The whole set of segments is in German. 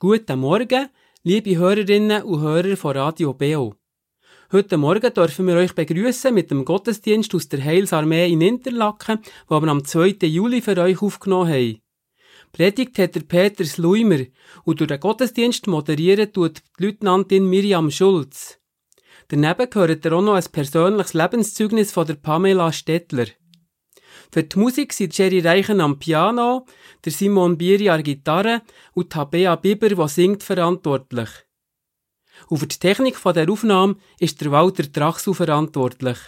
Guten Morgen, liebe Hörerinnen und Hörer von Radio BO. Heute Morgen dürfen wir euch begrüßen mit dem Gottesdienst aus der Heilsarmee in Interlaken, wo wir am 2. Juli für euch aufgenommen haben. Predigt hat der Peter Sluimer und durch den Gottesdienst moderieren tut die Leutnantin Miriam Schulz. Daneben gehört er auch noch ein persönliches Lebenszeugnis von der Pamela Stettler. Für die Musik sind Jerry Reichen am Piano, der Simon Bieri an Gitarre und Tabea Biber, die singt, verantwortlich. Und für die Technik der Aufnahme ist der Walter Drachsu verantwortlich.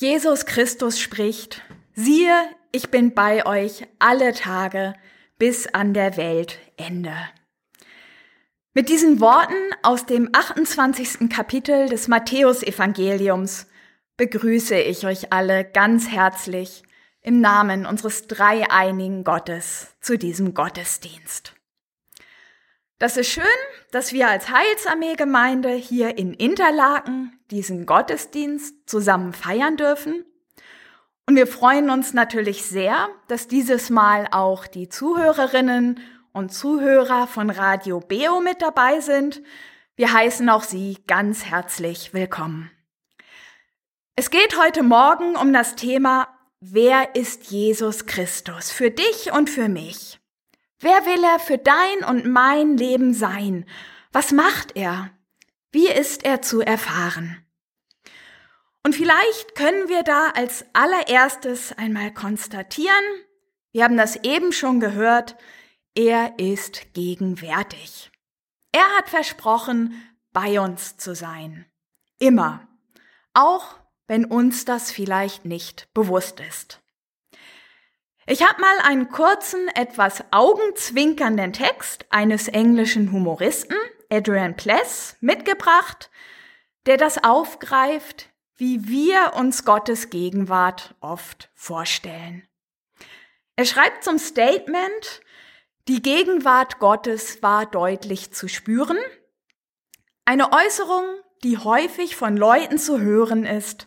Jesus Christus spricht, siehe, ich bin bei euch alle Tage bis an der Weltende. Mit diesen Worten aus dem 28. Kapitel des Matthäusevangeliums begrüße ich euch alle ganz herzlich im Namen unseres dreieinigen Gottes zu diesem Gottesdienst. Das ist schön, dass wir als Heilsarmee-Gemeinde hier in Interlaken diesen Gottesdienst zusammen feiern dürfen. Und wir freuen uns natürlich sehr, dass dieses Mal auch die Zuhörerinnen und Zuhörer von Radio Beo mit dabei sind. Wir heißen auch Sie ganz herzlich willkommen. Es geht heute Morgen um das Thema Wer ist Jesus Christus? Für dich und für mich. Wer will er für dein und mein Leben sein? Was macht er? Wie ist er zu erfahren? Und vielleicht können wir da als allererstes einmal konstatieren, wir haben das eben schon gehört, er ist gegenwärtig. Er hat versprochen, bei uns zu sein. Immer. Auch wenn uns das vielleicht nicht bewusst ist. Ich habe mal einen kurzen, etwas augenzwinkernden Text eines englischen Humoristen, Adrian Pless, mitgebracht, der das aufgreift, wie wir uns Gottes Gegenwart oft vorstellen. Er schreibt zum Statement, die Gegenwart Gottes war deutlich zu spüren. Eine Äußerung, die häufig von Leuten zu hören ist,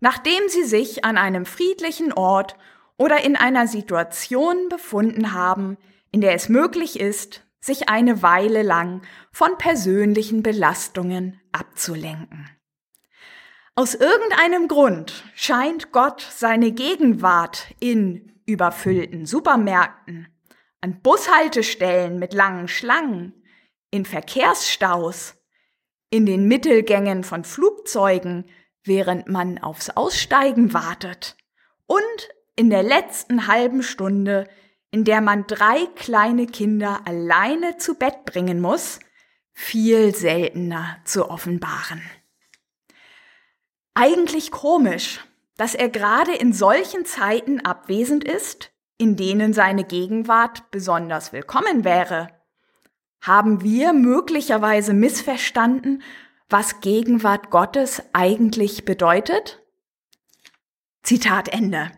nachdem sie sich an einem friedlichen Ort oder in einer Situation befunden haben, in der es möglich ist, sich eine Weile lang von persönlichen Belastungen abzulenken. Aus irgendeinem Grund scheint Gott seine Gegenwart in überfüllten Supermärkten, an Bushaltestellen mit langen Schlangen, in Verkehrsstaus, in den Mittelgängen von Flugzeugen, während man aufs Aussteigen wartet und in der letzten halben Stunde, in der man drei kleine Kinder alleine zu Bett bringen muss, viel seltener zu offenbaren. Eigentlich komisch, dass er gerade in solchen Zeiten abwesend ist, in denen seine Gegenwart besonders willkommen wäre. Haben wir möglicherweise missverstanden, was Gegenwart Gottes eigentlich bedeutet? Zitat Ende.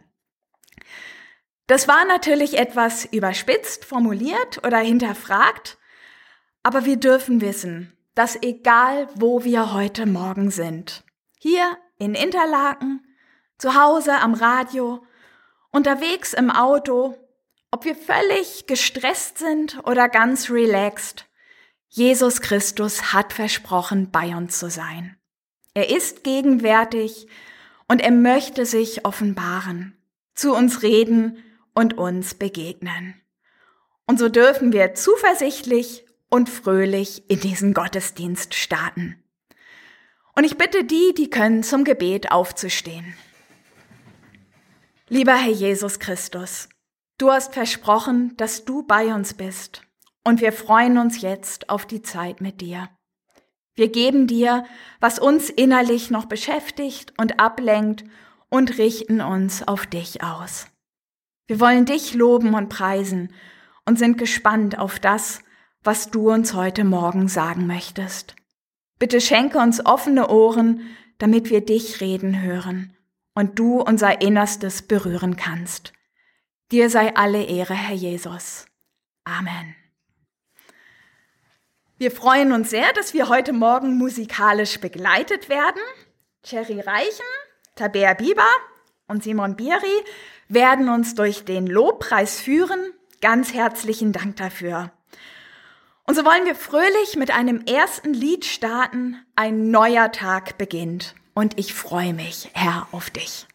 Das war natürlich etwas überspitzt formuliert oder hinterfragt, aber wir dürfen wissen, dass egal wo wir heute Morgen sind, hier in Interlaken, zu Hause am Radio, unterwegs im Auto Ob wir völlig gestresst sind oder ganz relaxed, Jesus Christus hat versprochen, bei uns zu sein. Er ist gegenwärtig und er möchte sich offenbaren, zu uns reden und uns begegnen. Und so dürfen wir zuversichtlich und fröhlich in diesen Gottesdienst starten. Und ich bitte die, die können, zum Gebet aufzustehen. Lieber Herr Jesus Christus, du hast versprochen, dass du bei uns bist. Und wir freuen uns jetzt auf die Zeit mit dir. Wir geben dir, was uns innerlich noch beschäftigt und ablenkt und richten uns auf dich aus. Wir wollen dich loben und preisen und sind gespannt auf das, was du uns heute Morgen sagen möchtest. Bitte schenke uns offene Ohren, damit wir dich reden hören und du unser Innerstes berühren kannst. Dir sei alle Ehre, Herr Jesus. Amen. Wir freuen uns sehr, dass wir heute Morgen musikalisch begleitet werden. Cherry Reichen, Tabea Bieber und Simon Biri werden uns durch den Lobpreis führen. Ganz herzlichen Dank dafür. Und so wollen wir fröhlich mit einem ersten Lied starten. Ein neuer Tag beginnt. Und ich freue mich, Herr, auf dich.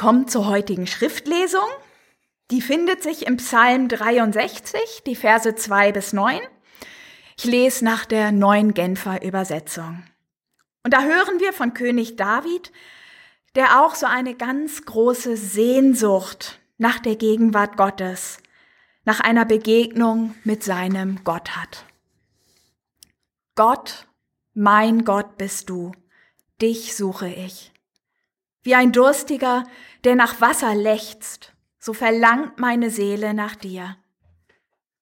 Ich komme zur heutigen Schriftlesung. Die findet sich im Psalm 63, die Verse 2 bis 9. Ich lese nach der neuen Genfer Übersetzung. Und da hören wir von König David, der auch so eine ganz große Sehnsucht nach der Gegenwart Gottes, nach einer Begegnung mit seinem Gott hat. Gott, mein Gott bist du, dich suche ich. Wie ein Durstiger, der nach Wasser lechzt, so verlangt meine Seele nach dir.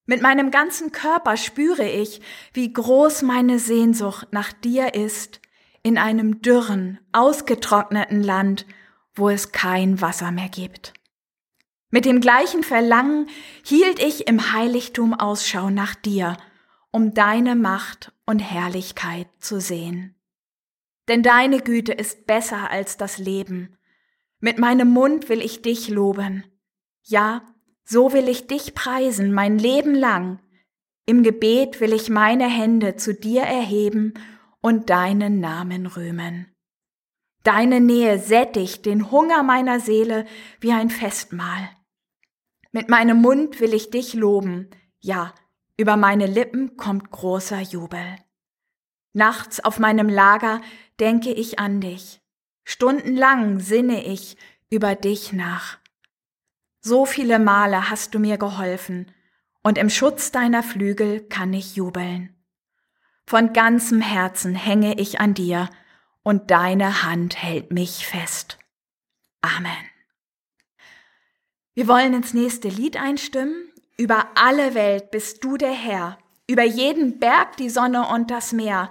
Mit meinem ganzen Körper spüre ich, wie groß meine Sehnsucht nach dir ist, in einem dürren, ausgetrockneten Land, wo es kein Wasser mehr gibt. Mit dem gleichen Verlangen hielt ich im Heiligtum Ausschau nach dir, um deine Macht und Herrlichkeit zu sehen denn deine Güte ist besser als das Leben. Mit meinem Mund will ich dich loben. Ja, So will ich dich preisen mein Leben lang. Im Gebet will ich meine Hände zu dir erheben und deinen Namen rühmen. Deine Nähe sättigt den Hunger meiner Seele wie ein Festmahl. Mit meinem Mund will ich dich loben, ja, über meine Lippen kommt großer Jubel. Nachts auf meinem Lager denke ich an dich. Stundenlang sinne ich über dich nach. So viele Male hast du mir geholfen, und im Schutz deiner Flügel kann ich jubeln. Von ganzem Herzen hänge ich an dir, und deine Hand hält mich fest. Amen. Wir wollen ins nächste Lied einstimmen. Über alle Welt bist du der Herr, über jeden Berg die Sonne und das Meer.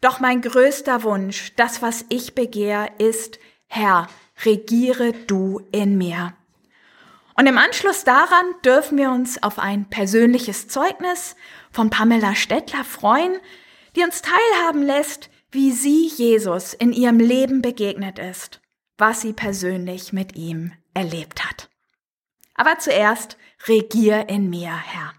Doch mein größter Wunsch, das, was ich begehr, ist, Herr, regiere du in mir. Und im Anschluss daran dürfen wir uns auf ein persönliches Zeugnis von Pamela Stettler freuen, die uns teilhaben lässt, wie sie Jesus in ihrem Leben begegnet ist, was sie persönlich mit ihm erlebt hat. Aber zuerst regier in mir, Herr.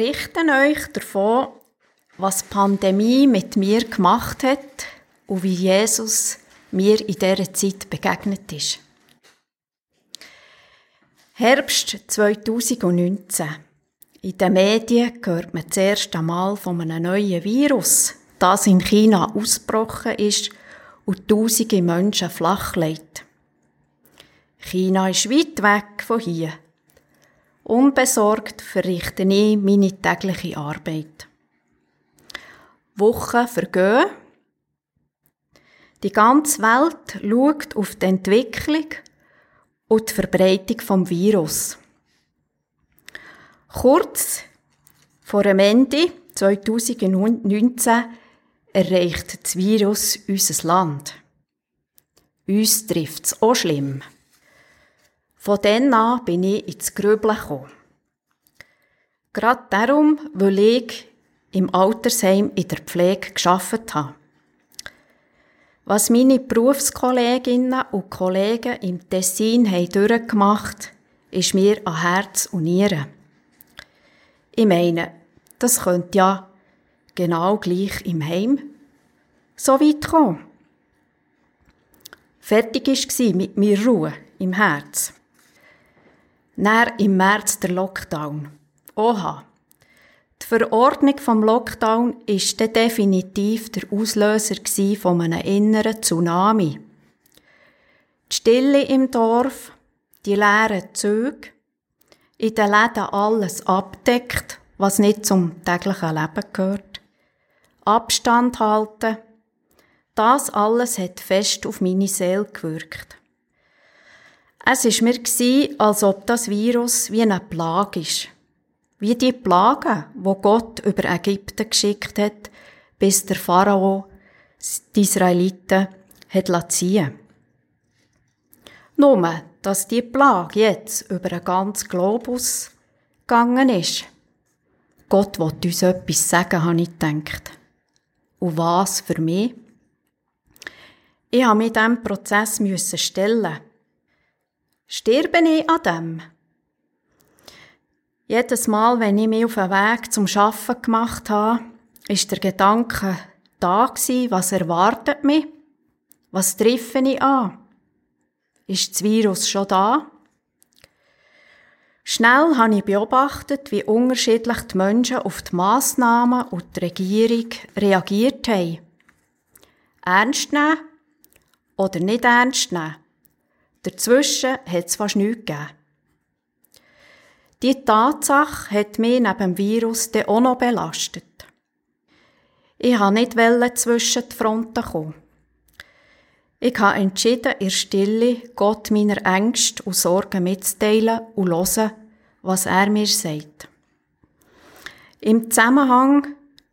Berichte euch davon, was die Pandemie mit mir gemacht hat und wie Jesus mir in dieser Zeit begegnet ist. Herbst 2019. In den Medien hört man zuerst einmal von einem neuen Virus, das in China ausgebrochen ist und tausende Menschen flachlegt. China ist weit weg von hier. Unbesorgt verrichte ich meine tägliche Arbeit. Wochen vergehen. Die ganze Welt schaut auf die Entwicklung und die Verbreitung vom Virus. Kurz vor dem Ende 2019 erreicht das Virus unser Land. Uns trifft es auch schlimm. Von dann an bin ich ins Grübeln gekommen. Gerade darum, weil ich im Altersheim in der Pflege geschafft habe. Was meine Berufskolleginnen und Kollegen im Tessin haben durchgemacht, ist mir an Herz und Nieren. Ich meine, das könnte ja genau gleich im Heim so weit kommen. Fertig war mit mir Ruhe im Herz. Dann im März der Lockdown. Oha. Die Verordnung vom Lockdown ist definitiv der Auslöser von einem inneren Tsunami. Die Stille im Dorf, die leeren Züge, in den Läden alles abdeckt, was nicht zum täglichen Leben gehört. Abstand halten. Das alles hat fest auf meine Seele gewirkt. Es war mir, als ob das Virus wie eine Plage ist. Wie die Plagen, wo Gott über Ägypten geschickt hat, bis der Pharao die Israeliten hat ziehen Nur, dass die Plage jetzt über den ganzen Globus gegangen ist. Gott will uns etwas sagen, habe ich gedacht. Und was für mich? Ich habe mich diesem Prozess stellen. Stirbe ich an dem? Jedes Mal, wenn ich mich auf den Weg zum Schaffen gemacht habe, ist der Gedanke da gewesen, was erwartet mich? Was treffe ich an? Ist das Virus schon da? Schnell habe ich beobachtet, wie unterschiedlich die Menschen auf die Massnahmen und die Regierung reagiert haben. Ernst nehmen oder nicht ernst nehmen. Dazwischen hat es fast nichts gegeben. Die Tatsache hat mich neben dem Virus dann auch noch belastet. Ich wollte nicht zwischen die Fronten kommen. Ich habe entschieden, in Stille Gott meiner Ängste und Sorgen mitzuteilen und hören, was er mir sagt. Im Zusammenhang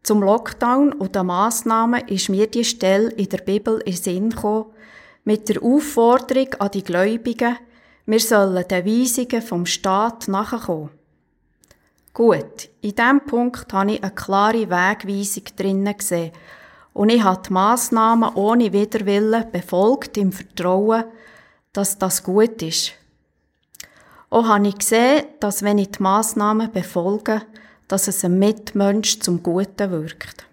zum Lockdown und den Massnahmen ist mir die Stelle in der Bibel in Sinn gekommen, mit der Aufforderung an die Gläubigen, wir sollen den Weisungen vom Staat nachkommen. Gut, in diesem Punkt habe ich eine klare Wegweisung drinnen gesehen und ich habe die Massnahmen ohne Widerwillen befolgt im Vertrauen, dass das gut ist. Auch habe ich gesehen, dass wenn ich die Massnahmen befolge, dass es einem Mitmensch zum Guten wirkt.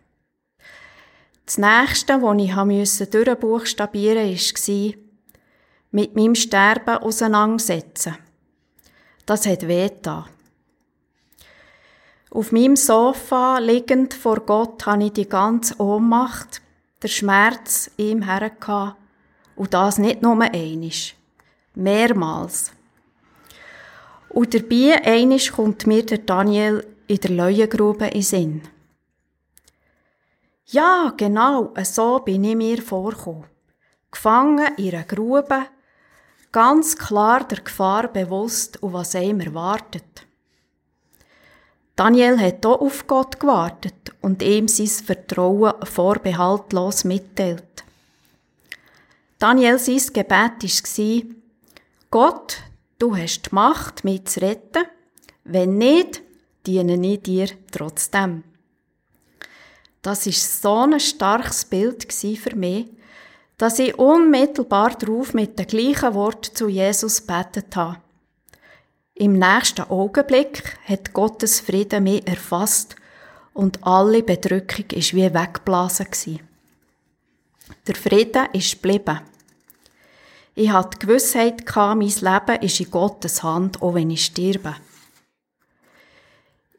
Das Nächste, was ich durchbuchstabieren musste, war, mit meinem Sterben auseinandersetzen. Das hat weh da. Auf meinem Sofa liegend vor Gott habe ich die ganze Ohnmacht, der Schmerz ihm hergehabt. Und das nicht nur einisch. Mehrmals. Und dabei einisch kommt mir der Daniel in der Leuengrube in Sinn. Ja, genau, so bin ich mir vorgekommen. Gefangen in einer Grube, ganz klar der Gefahr bewusst und was einem erwartet. Daniel hat auch auf Gott gewartet und ihm sein Vertrauen vorbehaltlos mitteilt. Daniel sein Gebet war, Gott, du hast die Macht, mich zu retten. Wenn nicht, diene ich dir trotzdem. Das ist so ein starkes Bild für mich, dass ich unmittelbar darauf mit dem gleichen Wort zu Jesus betet habe. Im nächsten Augenblick hat Gottes Frieden mich erfasst und alle Bedrückung ist wie weggeblasen Der Frieden ist geblieben. Ich hatte die Gewissheit, mein Leben ist in Gottes Hand, auch wenn ich sterbe.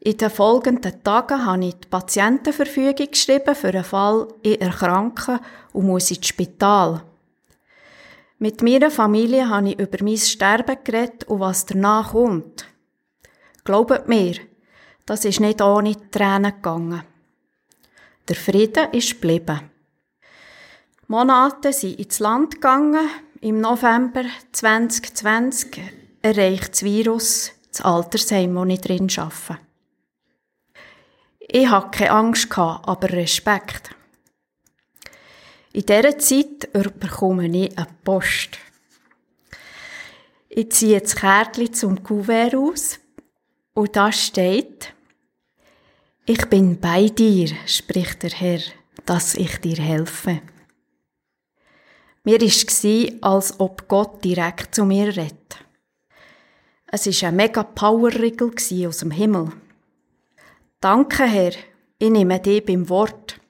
In den folgenden Tagen habe ich die Patientenverfügung geschrieben für einen Fall, ich erkranke und muss ins Spital. Mit meiner Familie habe ich über mein Sterben geredet und was danach kommt. Glaubt mir, das ist nicht ohne Tränen gegangen. Der Frieden ist geblieben. Monate sind ins Land gegangen. Im November 2020 erreicht das Virus das Altersheim, wo ich drin arbeite. Ich hatte keine Angst, aber Respekt. In dieser Zeit bekomme ich eine Post. Ich ziehe das Kärtchen zum Kuvert aus und da steht, ich bin bei dir, spricht der Herr, dass ich dir helfe. Mir war als ob Gott direkt zu mir redet. Es war ein mega Power-Rigel aus dem Himmel. Danke, Herr, ich nehme dich beim Wort.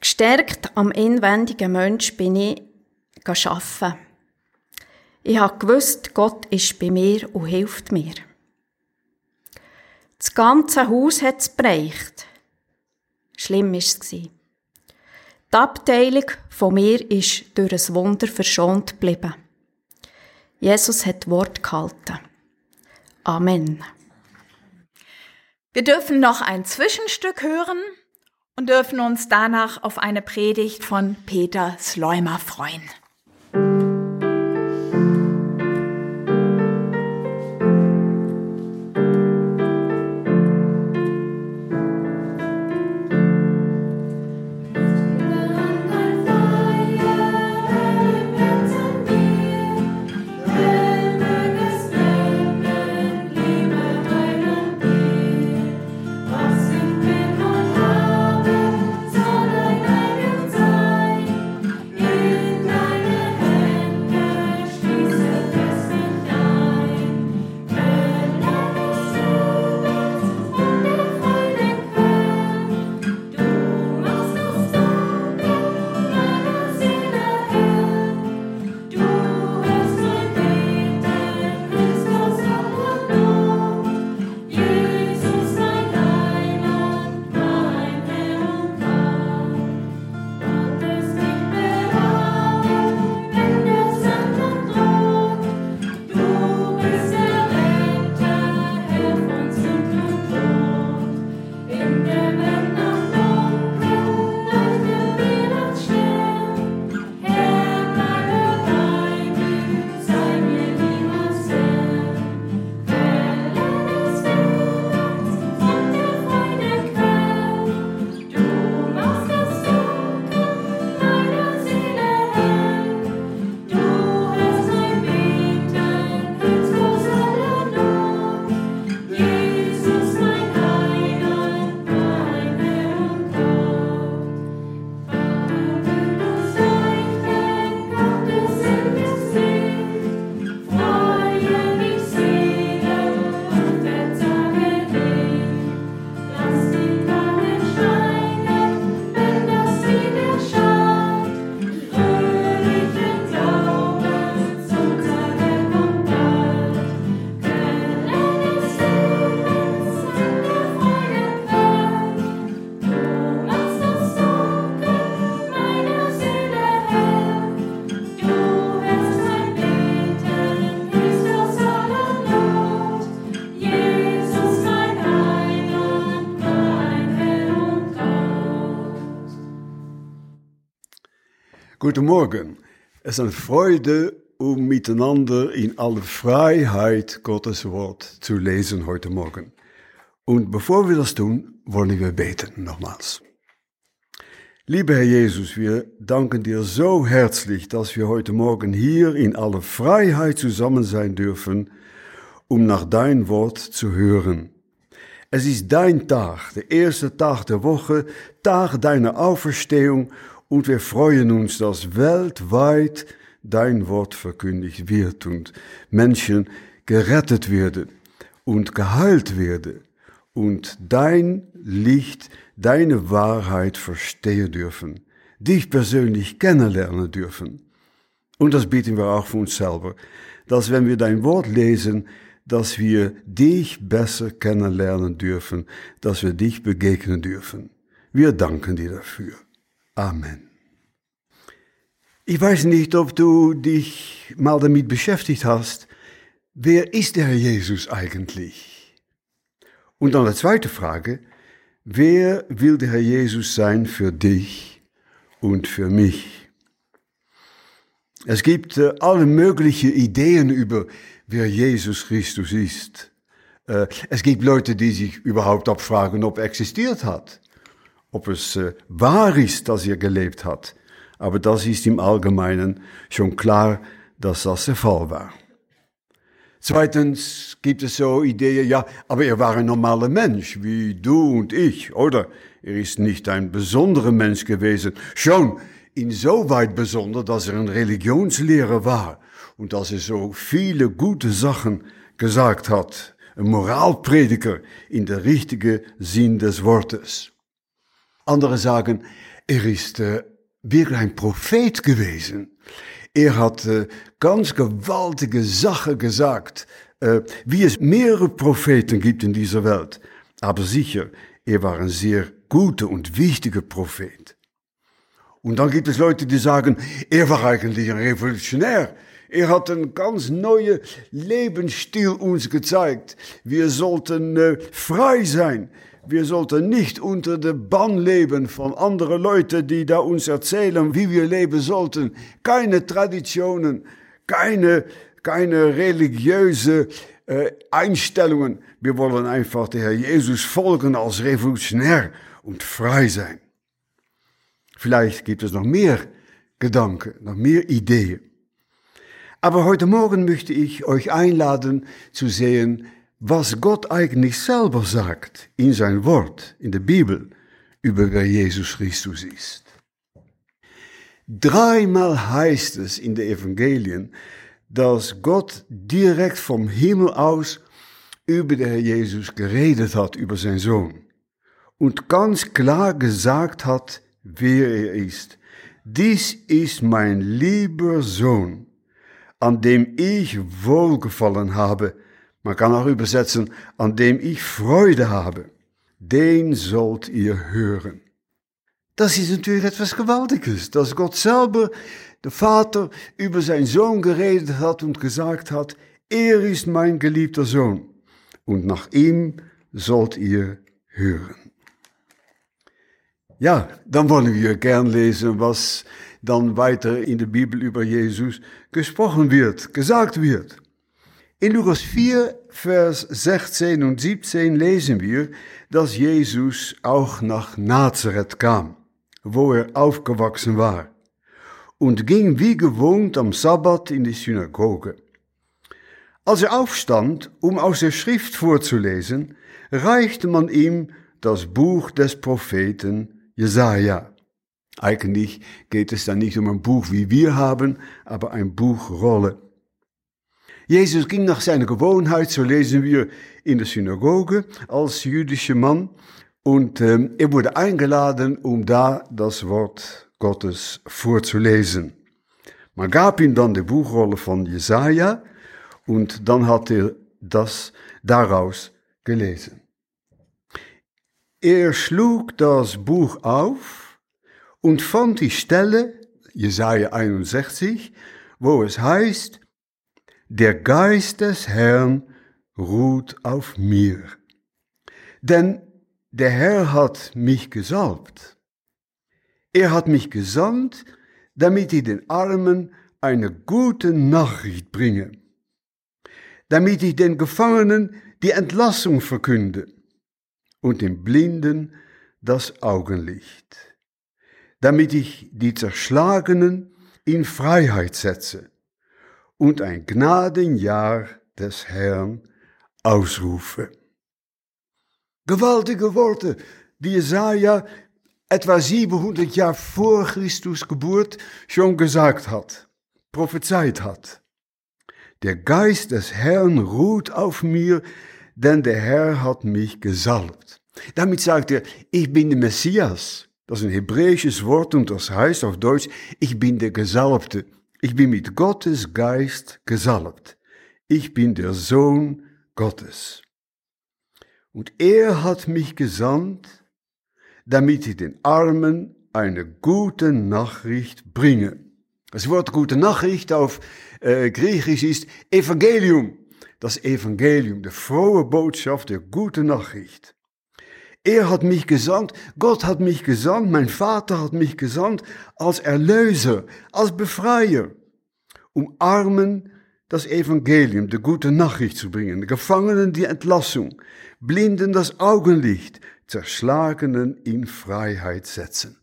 Gestärkt am inwendigen Mensch bin ich arbeiten. Ich habe gewusst, Gott ist bei mir und hilft mir. Das ganze Haus hat es bereicht. Schlimm war es. Die Abteilung von mir ist durch ein Wunder verschont geblieben. Jesus hat Wort gehalten. Amen. Wir dürfen noch ein Zwischenstück hören und dürfen uns danach auf eine Predigt von Peter Sleumer freuen. Guten Morgen. Es ist eine Freude, um miteinander in aller Freiheit Gottes Wort zu lesen heute Morgen. Und bevor wir das tun, wollen wir beten nochmals. Lieber Herr Jesus, wir danken dir so herzlich, dass wir heute Morgen hier in aller Freiheit zusammen sein dürfen, um nach dein Wort zu hören. Es ist dein Tag, der erste Tag der Woche, Tag deiner Auferstehung, und wir freuen uns, dass weltweit dein Wort verkündigt wird und Menschen gerettet werden und geheilt werden und dein Licht, deine Wahrheit verstehen dürfen, dich persönlich kennenlernen dürfen. Und das bieten wir auch für uns selber, dass wenn wir dein Wort lesen, dass wir dich besser kennenlernen dürfen, dass wir dich begegnen dürfen. Wir danken dir dafür. Amen. Ich weiß nicht, ob du dich mal damit beschäftigt hast, wer ist der Jesus eigentlich? Und dann die zweite Frage, wer will der Herr Jesus sein für dich und für mich? Es gibt äh, alle möglichen Ideen über, wer Jesus Christus ist. Äh, es gibt Leute, die sich überhaupt abfragen, ob er existiert hat, ob es äh, wahr ist, dass er gelebt hat. Aber das ist im Allgemeinen schon klar, dass das der Fall war. Zweitens gibt es so Ideen, ja, aber er war ein normaler Mensch, wie du und ich, oder? Er ist nicht ein besonderer Mensch gewesen. Schon insoweit besonder, dass er ein Religionslehrer war und dass er so viele gute Sachen gesagt hat. Ein Moralprediger in der richtigen Sinn des Wortes. Andere sagen, er ist äh, wirklich ein Prophet gewesen. Er hat äh, ganz gewaltige Sachen gesagt, äh, wie es mehrere Propheten gibt in dieser Welt. Aber sicher, er war ein sehr guter und wichtiger Prophet. Und dann gibt es Leute, die sagen, er war eigentlich ein Revolutionär. Er hat einen ganz neuen Lebensstil uns gezeigt. Wir sollten äh, frei sein. Wir sollten nicht unter der Bann leben von anderen Leuten, die da uns erzählen, wie wir leben sollten. Keine Traditionen, keine, keine religiöse äh, Einstellungen. Wir wollen einfach der Herr Jesus folgen als Revolutionär und frei sein. Vielleicht gibt es noch mehr Gedanken, noch mehr Ideen. Aber heute Morgen möchte ich euch einladen zu sehen, was Gott eigentlich selber sagt in sein Wort, in der Bibel, über wer Jesus Christus ist. Dreimal heißt es in den Evangelien, dass Gott direkt vom Himmel aus über den Herr Jesus geredet hat, über sein Sohn. Und ganz klar gesagt hat, wer er ist. Dies ist mein lieber Sohn, an dem ich wohlgefallen habe, man kann auch übersetzen, an dem ich Freude habe. Den sollt ihr hören. Das ist natürlich etwas Gewaltiges, dass Gott selber, der Vater, über seinen Sohn geredet hat und gesagt hat, er ist mein geliebter Sohn und nach ihm sollt ihr hören. Ja, dann wollen wir gern lesen, was dann weiter in der Bibel über Jesus gesprochen wird, gesagt wird. In Lukas 4, Vers 16 und 17 lesen wir, dass Jesus auch nach Nazareth kam, wo er aufgewachsen war, und ging wie gewohnt am Sabbat in die Synagoge. Als er aufstand, um aus der Schrift vorzulesen, reichte man ihm das Buch des Propheten Jesaja. Eigentlich geht es dann nicht um ein Buch, wie wir haben, aber ein Buchrolle. Jesus ging nach seiner Gewohnheit, so lesen wir in der Synagoge, als jüdischer Mann. Und ähm, er wurde eingeladen, um da das Wort Gottes vorzulesen. Man gab ihm dann die Buchrolle von Jesaja und dann hat er das daraus gelesen. Er schlug das Buch auf und fand die Stelle, Jesaja 61, wo es heißt, der Geist des Herrn ruht auf mir. Denn der Herr hat mich gesalbt. Er hat mich gesandt, damit ich den Armen eine gute Nachricht bringe, damit ich den Gefangenen die Entlassung verkünde und den Blinden das Augenlicht, damit ich die Zerschlagenen in Freiheit setze und ein Gnadenjahr des Herrn ausrufe. Gewaltige Worte, die Jesaja etwa 700 Jahre vor Christus Geburt schon gesagt hat, prophezeit hat. Der Geist des Herrn ruht auf mir, denn der Herr hat mich gesalbt. Damit sagt er, ich bin der Messias. Das ist ein hebräisches Wort und das heißt auf Deutsch, ich bin der Gesalbte. Ich bin mit Gottes Geist gesalbt. Ich bin der Sohn Gottes. Und er hat mich gesandt, damit ich den Armen eine gute Nachricht bringe. Das Wort gute Nachricht auf äh, Griechisch ist Evangelium. Das Evangelium, die frohe Botschaft der guten Nachricht. Er hat mich gesandt, Gott hat mich gesandt, mein Vater hat mich gesandt als Erlöser, als Befreier, um Armen das Evangelium, die gute Nachricht zu bringen, Gefangenen die Entlassung, Blinden das Augenlicht, Zerschlagenen in Freiheit setzen.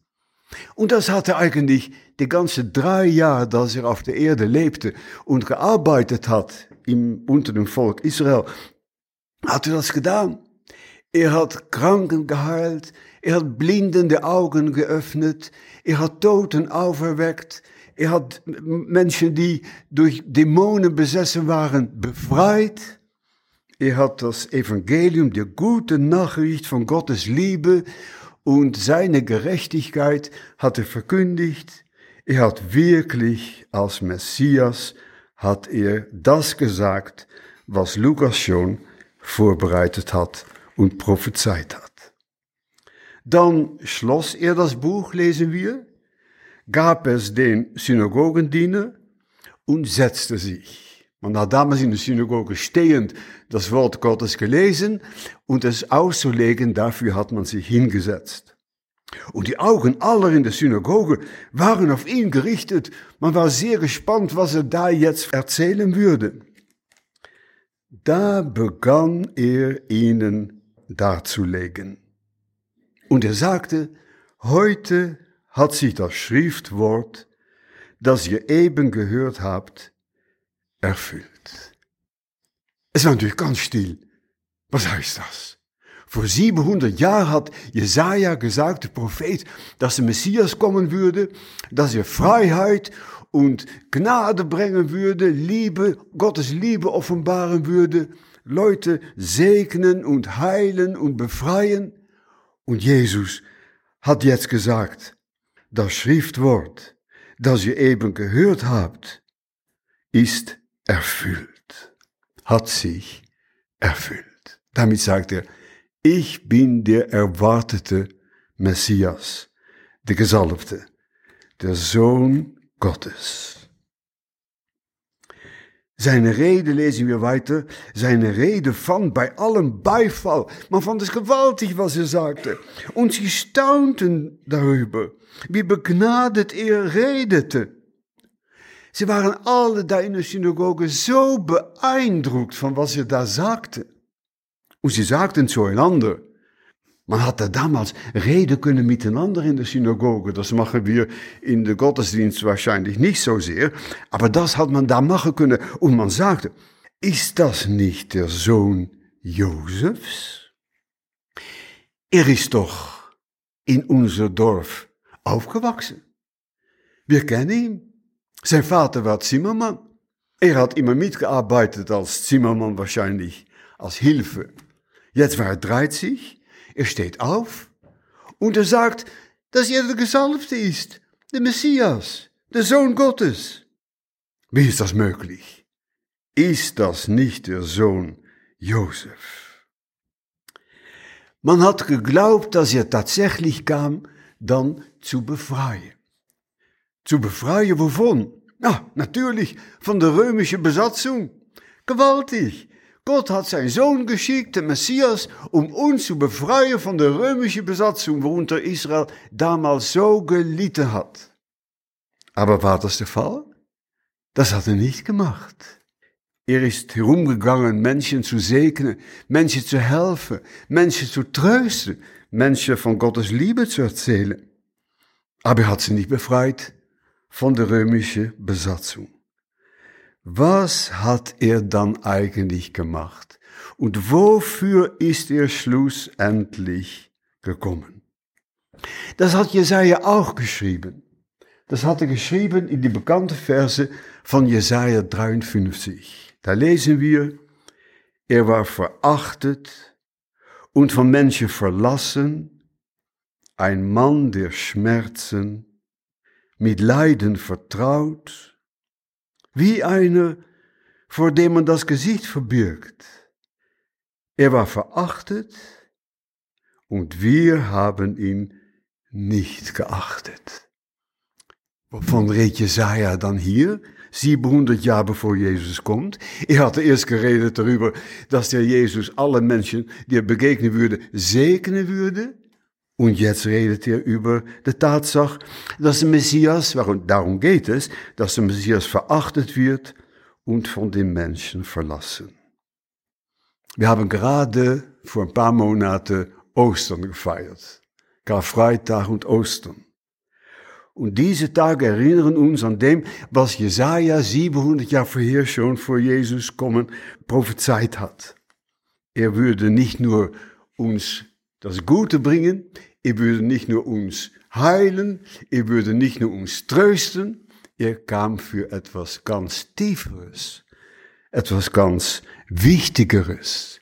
Und das hat er eigentlich die ganze drei Jahre, dass er auf der Erde lebte und gearbeitet hat im, unter dem Volk Israel, hat er das getan. Er hat Kranken geheilt, er hat blindende Augen geöffnet, er hat Toten auferweckt, er hat Menschen, die durch Dämonen besessen waren, befreit. Er hat das Evangelium, die gute Nachricht von Gottes Liebe und seine Gerechtigkeit hat er verkündigt. Er hat wirklich als Messias, hat er das gesagt, was Lukas schon vorbereitet hat und prophezeit hat. Dann schloss er das Buch, lesen wir, gab es den Synagogendiener und setzte sich. Man hat damals in der Synagoge stehend das Wort Gottes gelesen und es auszulegen, dafür hat man sich hingesetzt. Und die Augen aller in der Synagoge waren auf ihn gerichtet. Man war sehr gespannt, was er da jetzt erzählen würde. Da begann er ihnen darzulegen. Und er sagte, heute hat sich das Schriftwort, das ihr eben gehört habt, erfüllt. Es war natürlich ganz still. Was heißt das? Vor 700 Jahren hat Jesaja gesagt, der Prophet, dass der Messias kommen würde, dass er Freiheit und Gnade bringen würde, Liebe, Gottes Liebe offenbaren würde, Leute segnen und heilen und befreien. Und Jesus hat jetzt gesagt, das Schriftwort, das ihr eben gehört habt, ist erfüllt, hat sich erfüllt. Damit sagt er, ich bin der erwartete Messias, der Gesalbte, der Sohn Gottes. Seine Rede lesen wir weiter. Seine Rede fand bei allem Beifall. Man fand es gewaltig, was er sagte. Und sie staunten wie begnadet er redete. Sie waren alle da in der Synagoge so beeindruckt von was er da sagte. Und sie sagten zueinander, man hatte damals reden können miteinander in der Synagoge. Das machen wir in der Gottesdienst wahrscheinlich nicht so sehr. Aber das hat man da machen. Und man sagte, ist das nicht der Sohn Josefs? Er ist doch in unser Dorf aufgewachsen. Wir kennen ihn. Sein Vater war Zimmermann. Er hat immer mitgearbeitet als Zimmermann wahrscheinlich, als Hilfe. Jetzt war er 30, er steht auf und er sagt, dass er der Gesalbte ist, der Messias, der Sohn Gottes. Wie ist das möglich? Ist das nicht der Sohn Josef? Man hat geglaubt, dass er tatsächlich kam, dann zu befreien. Zu befreien wovon? Na, natürlich von der römischen Besatzung. Gewaltig. Gott hat sein Sohn geschickt, den Messias, um uns zu befreien von der römischen Besatzung, worunter Israel damals so gelitten hat. Aber war das der Fall? Das hat er nicht gemacht. Er ist herumgegangen, Menschen zu segnen, Menschen zu helfen, Menschen zu trösten, Menschen von Gottes Liebe zu erzählen. Aber er hat sie nicht befreit von der römischen Besatzung. Was hat er dann eigentlich gemacht? Und wofür ist er schlussendlich gekommen? Das hat Jesaja auch geschrieben. Das hat er geschrieben in die bekannte Verse von Jesaja 53. Da lesen wir, er war verachtet und von Menschen verlassen, ein Mann der Schmerzen, mit Leiden vertraut, wie einer, vor dem man das Gesicht verbirgt. Er war verachtet und wir haben ihn nicht geachtet. Wovon redet Jesaja dann hier? 700 Jahre bevor Jesus kommt. Er hatte erst geredet darüber, dass der Jesus alle Menschen, die er begegnen würde, segnen würde. Und jetzt redet er über die Tatsache, dass der Messias, darum geht es, dass der Messias verachtet wird und von den Menschen verlassen. Wir haben gerade vor ein paar Monaten Ostern gefeiert. Karfreitag und Ostern. Und diese Tage erinnern uns an dem, was Jesaja 700 Jahre vorher schon vor Jesus kommen prophezeit hat. Er würde nicht nur uns das Gute bringen, er würde nicht nur uns heilen, er würde nicht nur uns trösten, er kam für etwas ganz Tieferes, etwas ganz Wichtigeres.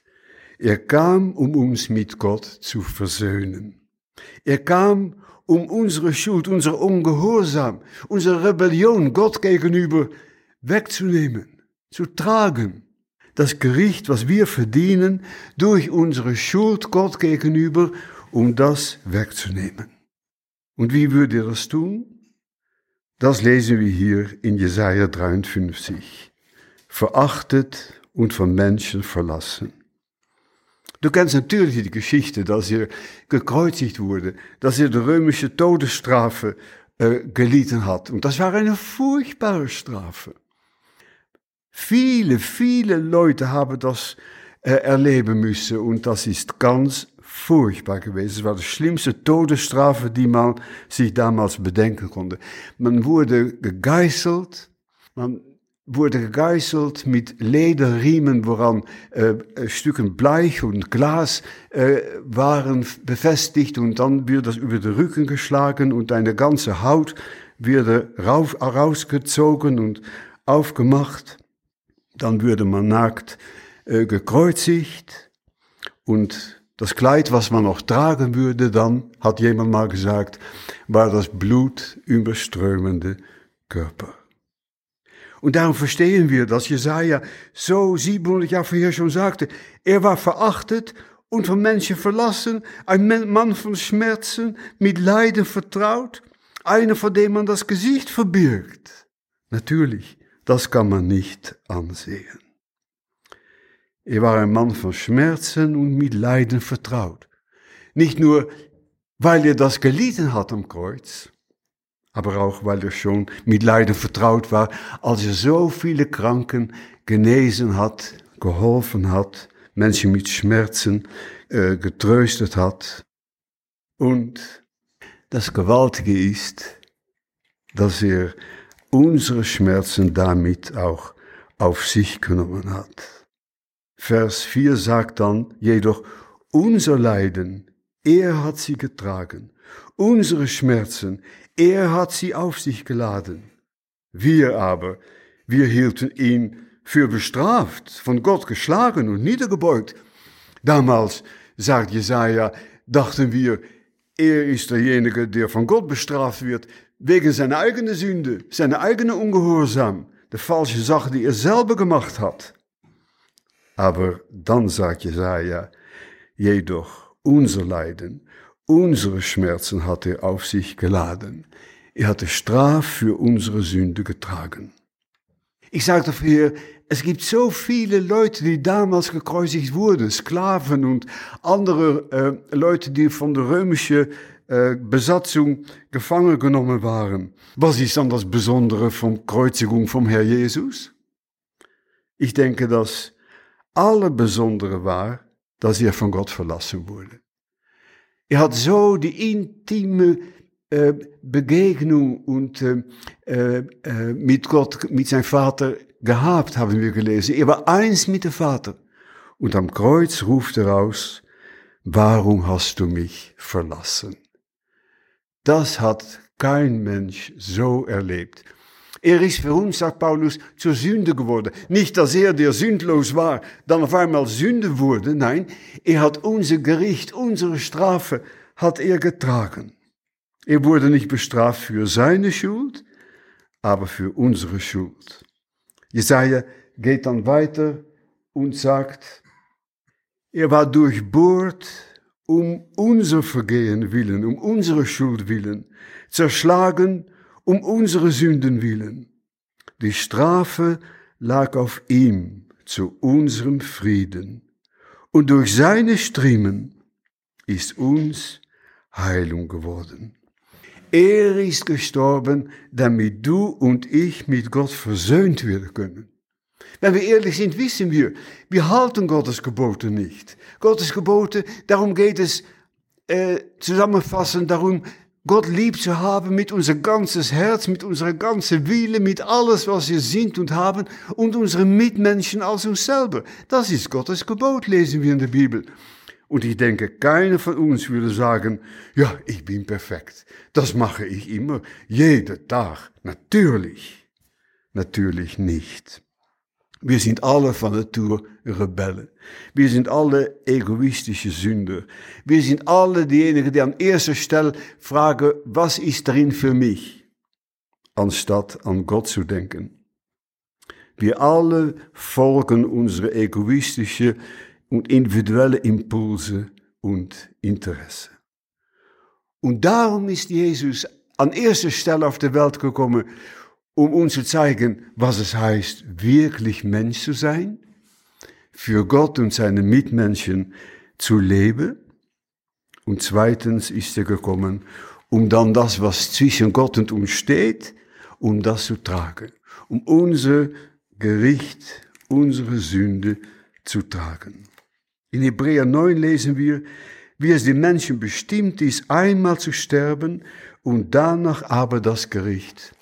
Er kam, um uns mit Gott zu versöhnen. Er kam, um unsere Schuld, unser Ungehorsam, unsere Rebellion Gott gegenüber wegzunehmen, zu tragen. Das Gericht, was wir verdienen, durch unsere Schuld Gott gegenüber, um das wegzunehmen. Und wie würde das tun? Das lesen wir hier in Jesaja 53. Verachtet und von Menschen verlassen. Du kennst natürlich die Geschichte, dass er gekreuzigt wurde, dass er die römische Todesstrafe äh, gelitten hat. Und das war eine furchtbare Strafe. Viele, viele Leute haben das äh, erleben müssen und das ist ganz furchtbar gewesen. Es war die schlimmste Todesstrafe, die man sich damals bedenken konnte. Man wurde gegeißelt, man wurde gegeißelt mit Lederriemen, woran äh, Stücken Bleich und Glas äh, waren befestigt und dann wird das über den Rücken geschlagen und eine ganze Haut wird rauf, rausgezogen und aufgemacht. Dann würde man nackt äh, gekreuzigt und das Kleid, was man noch tragen würde, dann, hat jemand mal gesagt, war das Blut überströmende Körper. Und darum verstehen wir, dass Jesaja so 700 Jahre vorher schon sagte, er war verachtet und von Menschen verlassen, ein Mann von Schmerzen, mit Leiden vertraut, einer, von dem man das Gesicht verbirgt. Natürlich, das kann man nicht ansehen. Er war ein Mann von Schmerzen und mit Leiden vertraut. Nicht nur, weil er das gelitten hat am Kreuz, aber auch weil er schon mit Leiden vertraut war, als er so viele Kranken genesen hat, geholfen hat, Menschen mit Schmerzen äh, getröstet hat. Und das Gewaltige ist, dass er unsere Schmerzen damit auch auf sich genommen hat. Vers 4 sagt dann jedoch, unser Leiden, er hat sie getragen, unsere Schmerzen, er hat sie auf sich geladen. Wir aber, wir hielten ihn für bestraft, von Gott geschlagen und niedergebeugt. Damals, sagt Jesaja, dachten wir, er ist derjenige, der von Gott bestraft wird, wegen seiner eigenen Sünde, seiner eigenen Ungehorsam, der falsche Sache, die er selber gemacht hat. Aber dann sagt Jesaja, jedoch unser Leiden Unsere Schmerzen hat er auf sich geladen. Er hat die Strafe für unsere Sünde getragen. Ich sage dafür, es gibt so viele Leute, die damals gekreuzigt wurden, Sklaven und andere äh, Leute, die von der römischen äh, Besatzung gefangen genommen waren. Was ist dann das Besondere vom Kreuzigung vom Herr Jesus? Ich denke, das allerbesondere war, dass er von Gott verlassen wurde. Er hat so die intime äh, Begegnung und äh, äh, mit Gott, mit seinem Vater gehabt, haben wir gelesen. Er war eins mit dem Vater. Und am Kreuz ruft er aus, warum hast du mich verlassen? Das hat kein Mensch so erlebt. Er ist für uns, sagt Paulus, zur Sünde geworden. Nicht, dass er, der sündlos war, dann auf einmal Sünde wurde. Nein, er hat unser Gericht, unsere Strafe, hat er getragen. Er wurde nicht bestraft für seine Schuld, aber für unsere Schuld. Jesaja geht dann weiter und sagt, er war durchbohrt um unser Vergehen willen, um unsere Schuld willen, zerschlagen um unsere Sünden willen. Die Strafe lag auf ihm zu unserem Frieden, und durch seine Striemen ist uns Heilung geworden. Er ist gestorben, damit du und ich mit Gott versöhnt werden können. Wenn wir ehrlich sind, wissen wir, wir halten Gottes Gebote nicht. Gottes Gebote, darum geht es äh, zusammenfassend darum, Gott lieb zu haben mit unser ganzes Herz, mit unserer ganzen Wille, mit alles, was wir sind und haben und unsere Mitmenschen als uns selber. Das ist Gottes Gebot, lesen wir in der Bibel. Und ich denke, keiner von uns würde sagen, ja, ich bin perfekt. Das mache ich immer, jeden Tag. Natürlich. Natürlich nicht. Wir sind alle von Natur Rebellen. Wir sind alle egoistische Sünder. Wir sind alle diejenigen, die an erster Stelle fragen, was ist drin für mich? Anstatt an Gott zu denken. Wir alle folgen unsere egoistische und individuelle Impulse und Interesse. Und darum ist Jesus an erster Stelle auf der Welt gekommen, um uns zu zeigen, was es heißt, wirklich Mensch zu sein, für Gott und seine Mitmenschen zu leben. Und zweitens ist er gekommen, um dann das, was zwischen Gott und uns steht, um das zu tragen, um unser Gericht, unsere Sünde zu tragen. In Hebräer 9 lesen wir, wie es den Menschen bestimmt ist, einmal zu sterben und danach aber das Gericht.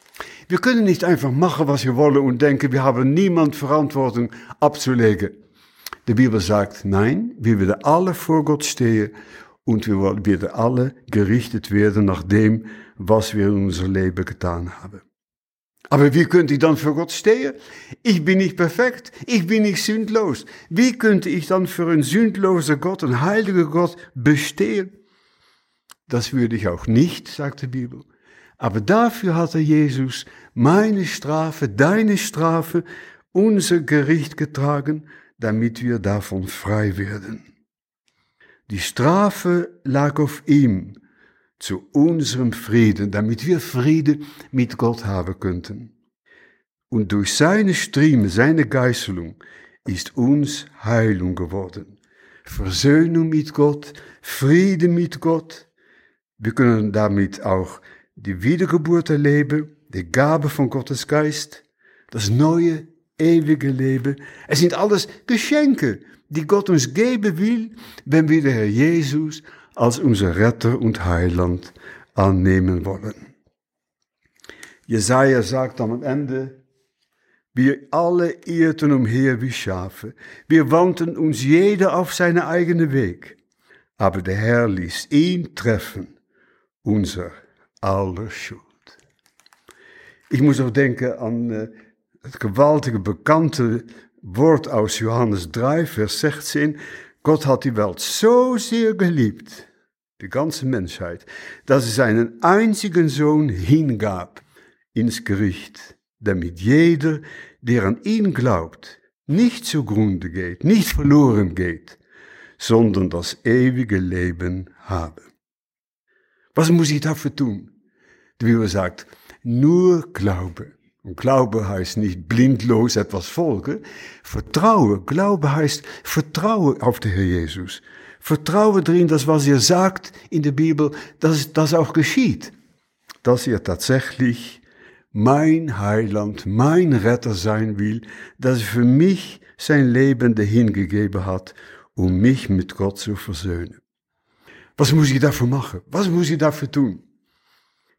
Wir können nicht einfach machen, was wir wollen und denken, wir haben niemand Verantwortung abzulegen. Die Bibel sagt, nein, wir werden alle vor Gott stehen und wir werden alle gerichtet werden nach dem, was wir in unser Leben getan haben. Aber wie könnte ich dann für Gott stehen? Ich bin nicht perfekt, ich bin nicht sündlos. Wie könnte ich dann für einen sündlosen Gott, einen heiligen Gott bestehen? Das würde ich auch nicht, sagt die Bibel. Aber dafür hatte Jesus meine Strafe, deine Strafe, unser Gericht getragen, damit wir davon frei werden. Die Strafe lag auf ihm zu unserem Frieden, damit wir Friede mit Gott haben könnten. Und durch seine Strieme, seine Geißelung, ist uns Heilung geworden. Versöhnung mit Gott, Friede mit Gott. Wir können damit auch die Wiedergeburt erleben, die Gabe von Gottes Geist, das neue, ewige Leben. Es sind alles Geschenke, die Gott uns geben will, wenn wir den Herr Jesus als unser Retter und Heiland annehmen wollen. Jesaja sagt am Ende, wir alle irrten umher wie Schafe, wir wandten uns jeder auf seinen eigenen Weg, aber der Herr ließ ihn treffen, unser aller Schuld. Ich muss auch denken an äh, het gewaltige bekannte Wort aus Johannes 3, Vers 16. Gott hat die Welt so sehr geliebt, die ganze Menschheit, dass er seinen einzigen Sohn hingab ins Gericht, damit jeder, der an ihn glaubt, nicht zugrunde geht, nicht verloren geht, sondern das ewige Leben habe. Was muss ich dafür tun? Die Bibel sagt, nur Glaube. Und Glaube heißt nicht blindlos etwas folgen. Vertrauen, Glaube heißt Vertrauen auf den Herr Jesus. Vertraue drin, dass was ihr sagt in der Bibel, dass das auch geschieht. Dass ihr tatsächlich mein Heiland, mein Retter sein will, dass er für mich sein Leben hingegeben hat, um mich mit Gott zu versöhnen. Was muss ich dafür machen? Was muss ich dafür tun?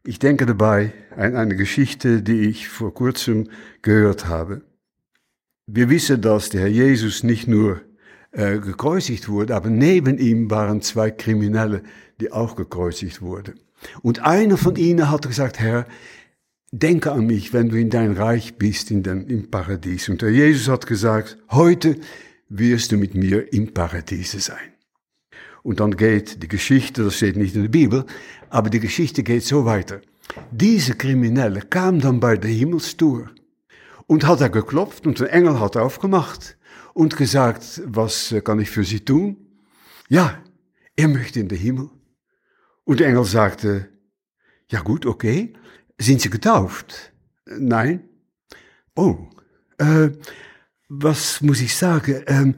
Ich denke dabei an eine Geschichte, die ich vor kurzem gehört habe. Wir wissen, dass der Herr Jesus nicht nur äh, gekreuzigt wurde, aber neben ihm waren zwei Kriminelle, die auch gekreuzigt wurden. Und einer von ihnen hat gesagt, Herr, denke an mich, wenn du in dein Reich bist, in den, im Paradies. Und der Jesus hat gesagt, heute wirst du mit mir im Paradiese sein. Und dann geht die Geschichte, das steht nicht in der Bibel, aber die Geschichte geht so weiter. Diese Kriminelle kam dann bei der Himmelstour und hat er geklopft und der Engel hat aufgemacht und gesagt, was kann ich für Sie tun? Ja, er möchte in den Himmel. Und der Engel sagte, ja gut, okay, sind Sie getauft? Nein. Oh, äh, was muss ich sagen? Ähm,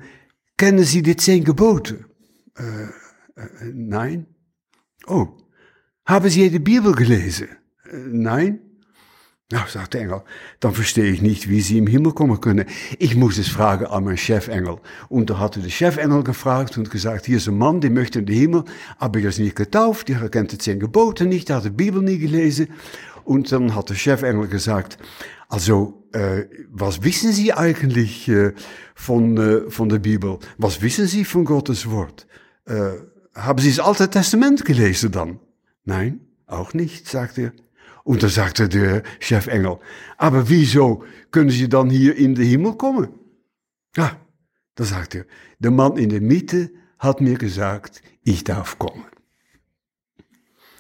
kennen Sie die zehn Gebote? Äh, äh, nein. Oh, haben Sie die Bibel gelesen? Äh, nein. Nou, sagt der Engel, dann verstehe ich nicht, wie Sie im Himmel kommen können. Ich muss es fragen an mein Chefengel. Und da hatte der Chefengel gefragt und gesagt, hier ist ein Mann, der möchte in den Himmel, aber er ist nicht getauft, die zehn Gebote nicht, er hat die Bibel nie gelesen. Und dann hat der Chefengel gesagt, also, äh, was wissen Sie eigentlich äh, von, von der Bibel? Was wissen Sie von Gottes Wort? Äh, haben Sie das Alte Testament gelesen dann? Nein, auch nicht, sagt er. Und da sagte der Chefengel, aber wieso können Sie dann hier in den Himmel kommen? Ja, da sagt er, der Mann in der Mitte hat mir gesagt, ich darf kommen.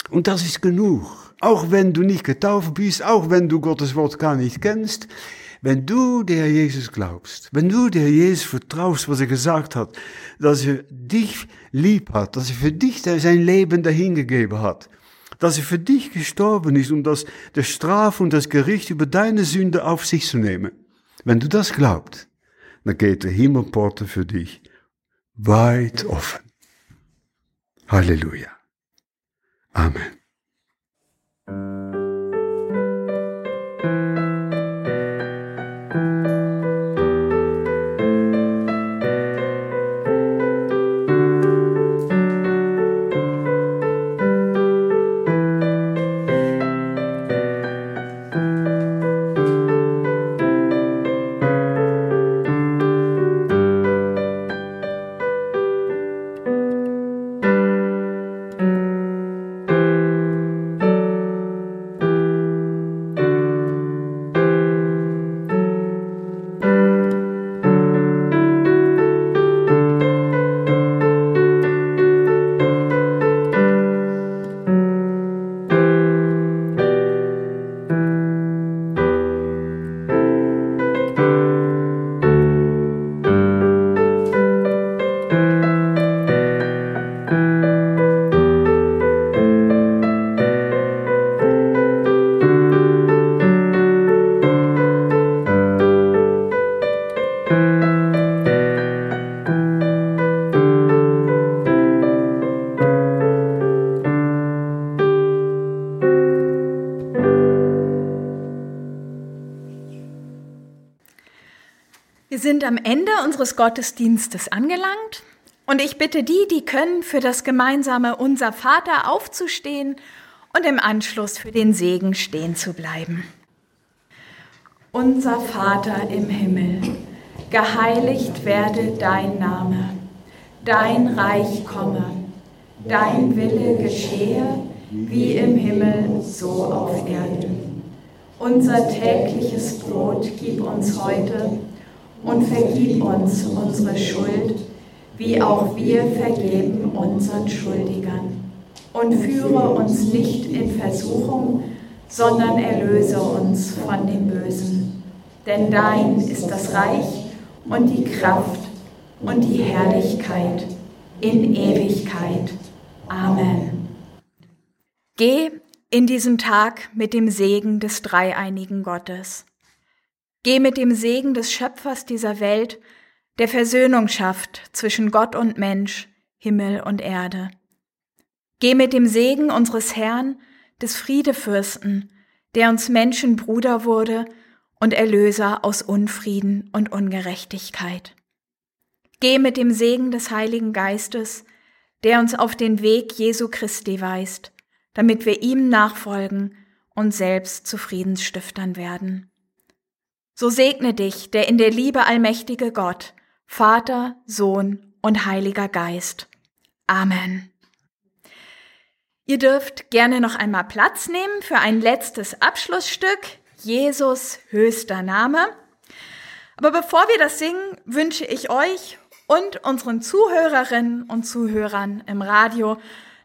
Und das ist genug. Auch wenn du nicht getauft bist, auch wenn du Gottes Wort gar nicht kennst, wenn du der Jesus glaubst, wenn du der Jesus vertraust, was er gesagt hat, dass er dich lieb hat, dass er für dich sein Leben dahingegeben hat, dass er für dich gestorben ist, um das, der Strafe und das Gericht über deine Sünde auf sich zu nehmen. Wenn du das glaubst, dann geht der Himmelporte für dich weit offen. Halleluja. Amen. Unseres Gottesdienstes angelangt und ich bitte die, die können, für das gemeinsame Unser Vater aufzustehen und im Anschluss für den Segen stehen zu bleiben. Unser Vater im Himmel, geheiligt werde dein Name, dein Reich komme, dein Wille geschehe, wie im Himmel, so auf Erden. Unser tägliches Brot gib uns heute und vergib uns unsere Schuld, wie auch wir vergeben unseren Schuldigern. Und führe uns nicht in Versuchung, sondern erlöse uns von dem Bösen. Denn dein ist das Reich und die Kraft und die Herrlichkeit in Ewigkeit. Amen. Geh in diesen Tag mit dem Segen des dreieinigen Gottes. Geh mit dem Segen des Schöpfers dieser Welt, der Versöhnung schafft zwischen Gott und Mensch, Himmel und Erde. Geh mit dem Segen unseres Herrn, des Friedefürsten, der uns Menschenbruder wurde und Erlöser aus Unfrieden und Ungerechtigkeit. Geh mit dem Segen des Heiligen Geistes, der uns auf den Weg Jesu Christi weist, damit wir ihm nachfolgen und selbst zu Friedensstiftern werden. So segne dich der in der Liebe allmächtige Gott, Vater, Sohn und Heiliger Geist. Amen. Ihr dürft gerne noch einmal Platz nehmen für ein letztes Abschlussstück, Jesus höchster Name. Aber bevor wir das singen, wünsche ich euch und unseren Zuhörerinnen und Zuhörern im Radio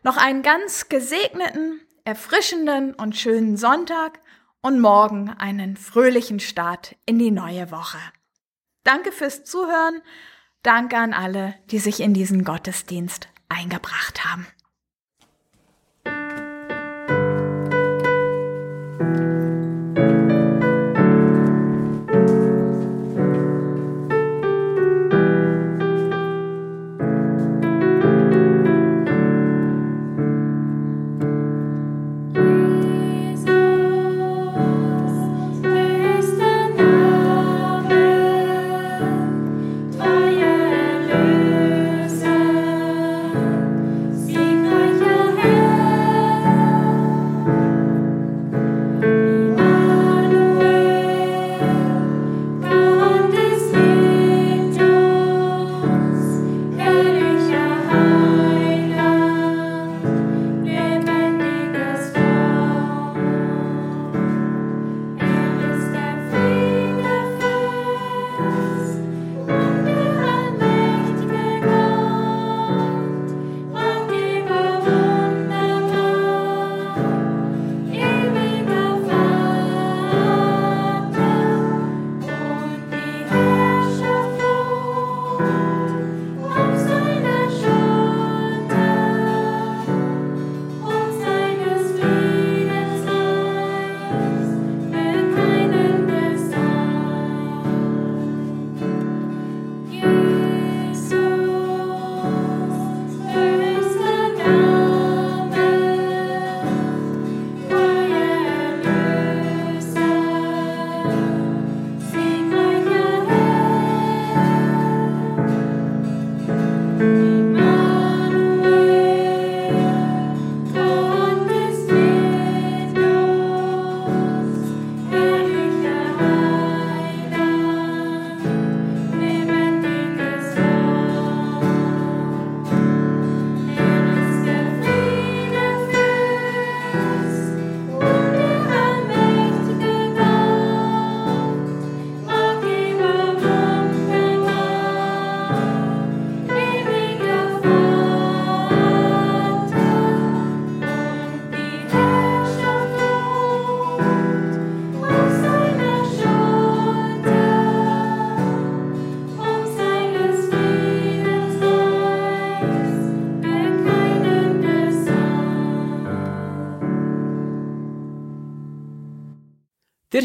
noch einen ganz gesegneten, erfrischenden und schönen Sonntag und morgen einen fröhlichen Start in die neue Woche. Danke fürs Zuhören. Danke an alle, die sich in diesen Gottesdienst eingebracht haben.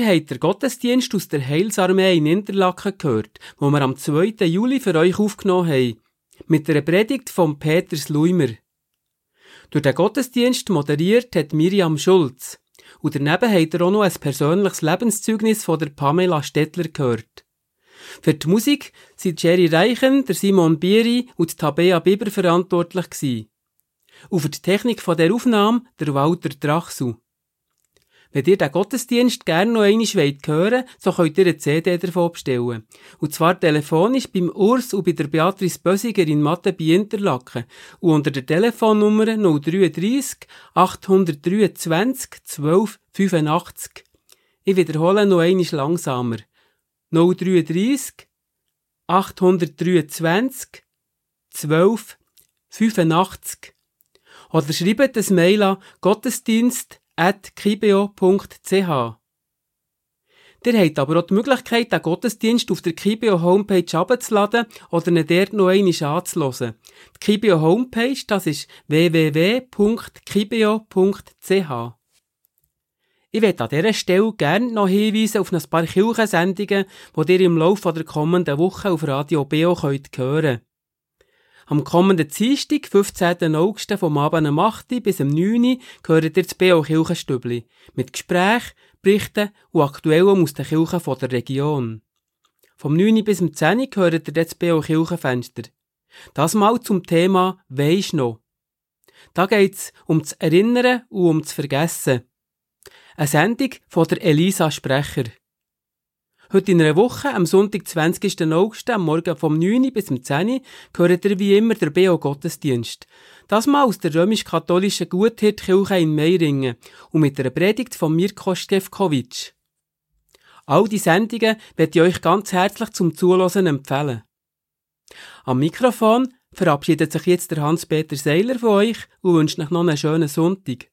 Ihr habt den Gottesdienst aus der Heilsarmee in Interlaken gehört, wo wir am 2. Juli für euch aufgenommen haben. Mit einer Predigt von Peter Sluimer. Durch den Gottesdienst moderiert hat Miriam Schulz. Und daneben habt ihr auch noch ein persönliches Lebenszeugnis von der Pamela Stettler gehört. Für die Musik sind Jerry Reichen, der Simon Bieri und Tabea Biber verantwortlich gewesen. Und für die Technik von der Aufnahme der Walter Drachsu. Wenn ihr den Gottesdienst gerne noch einmal hören wollt, so könnt ihr eine CD davon bestellen. Und zwar telefonisch beim Urs und bei der Beatrice Bösiger in Mathe bei Interlaken und unter der Telefonnummer 033 823 12 85. Ich wiederhole noch einmal langsamer. 033 823 12 85. Oder schreibt ein Mail an Gottesdienst at kibeo.ch. Ihr habt aber auch die Möglichkeit, den Gottesdienst auf der Kibeo Homepage abzuladen oder ihn dort noch einmal anzuhören. Die Kibeo Homepage, das ist www.kibeo.ch. Ich werde an dieser Stelle gerne noch hinweisen auf ein paar Kirchensendungen, die ihr im Laufe der kommenden Woche auf Radio könnt hören Am kommenden Dienstag, 15. August, vom Abend um 8 bis um 9 Uhr, gehört ihr das B.O. Kirchenstübli. Mit Gesprächen, Berichten und Aktuellem aus den Kirchen der Region. Vom 9 bis um 10 Uhr gehört ihr das B.O. Kirchenfenster. Das mal zum Thema Weisst noch. Da um das Erinnern und um das Vergessen. Eine Sendung von der Elisa Sprecher. Heute in einer Woche, am Sonntag, 20. August, am Morgen vom 9. bis zum 10. gehört ihr wie immer der BO Gottesdienst. Das mal aus der römisch-katholischen Guthirtkirche in Meiringen und mit einer Predigt von Mirko Stefkovic. All die Sendungen werde ich euch ganz herzlich zum Zuhören empfehlen. Am Mikrofon verabschiedet sich jetzt der Hans-Peter Seiler von euch und wünscht euch noch einen schönen Sonntag.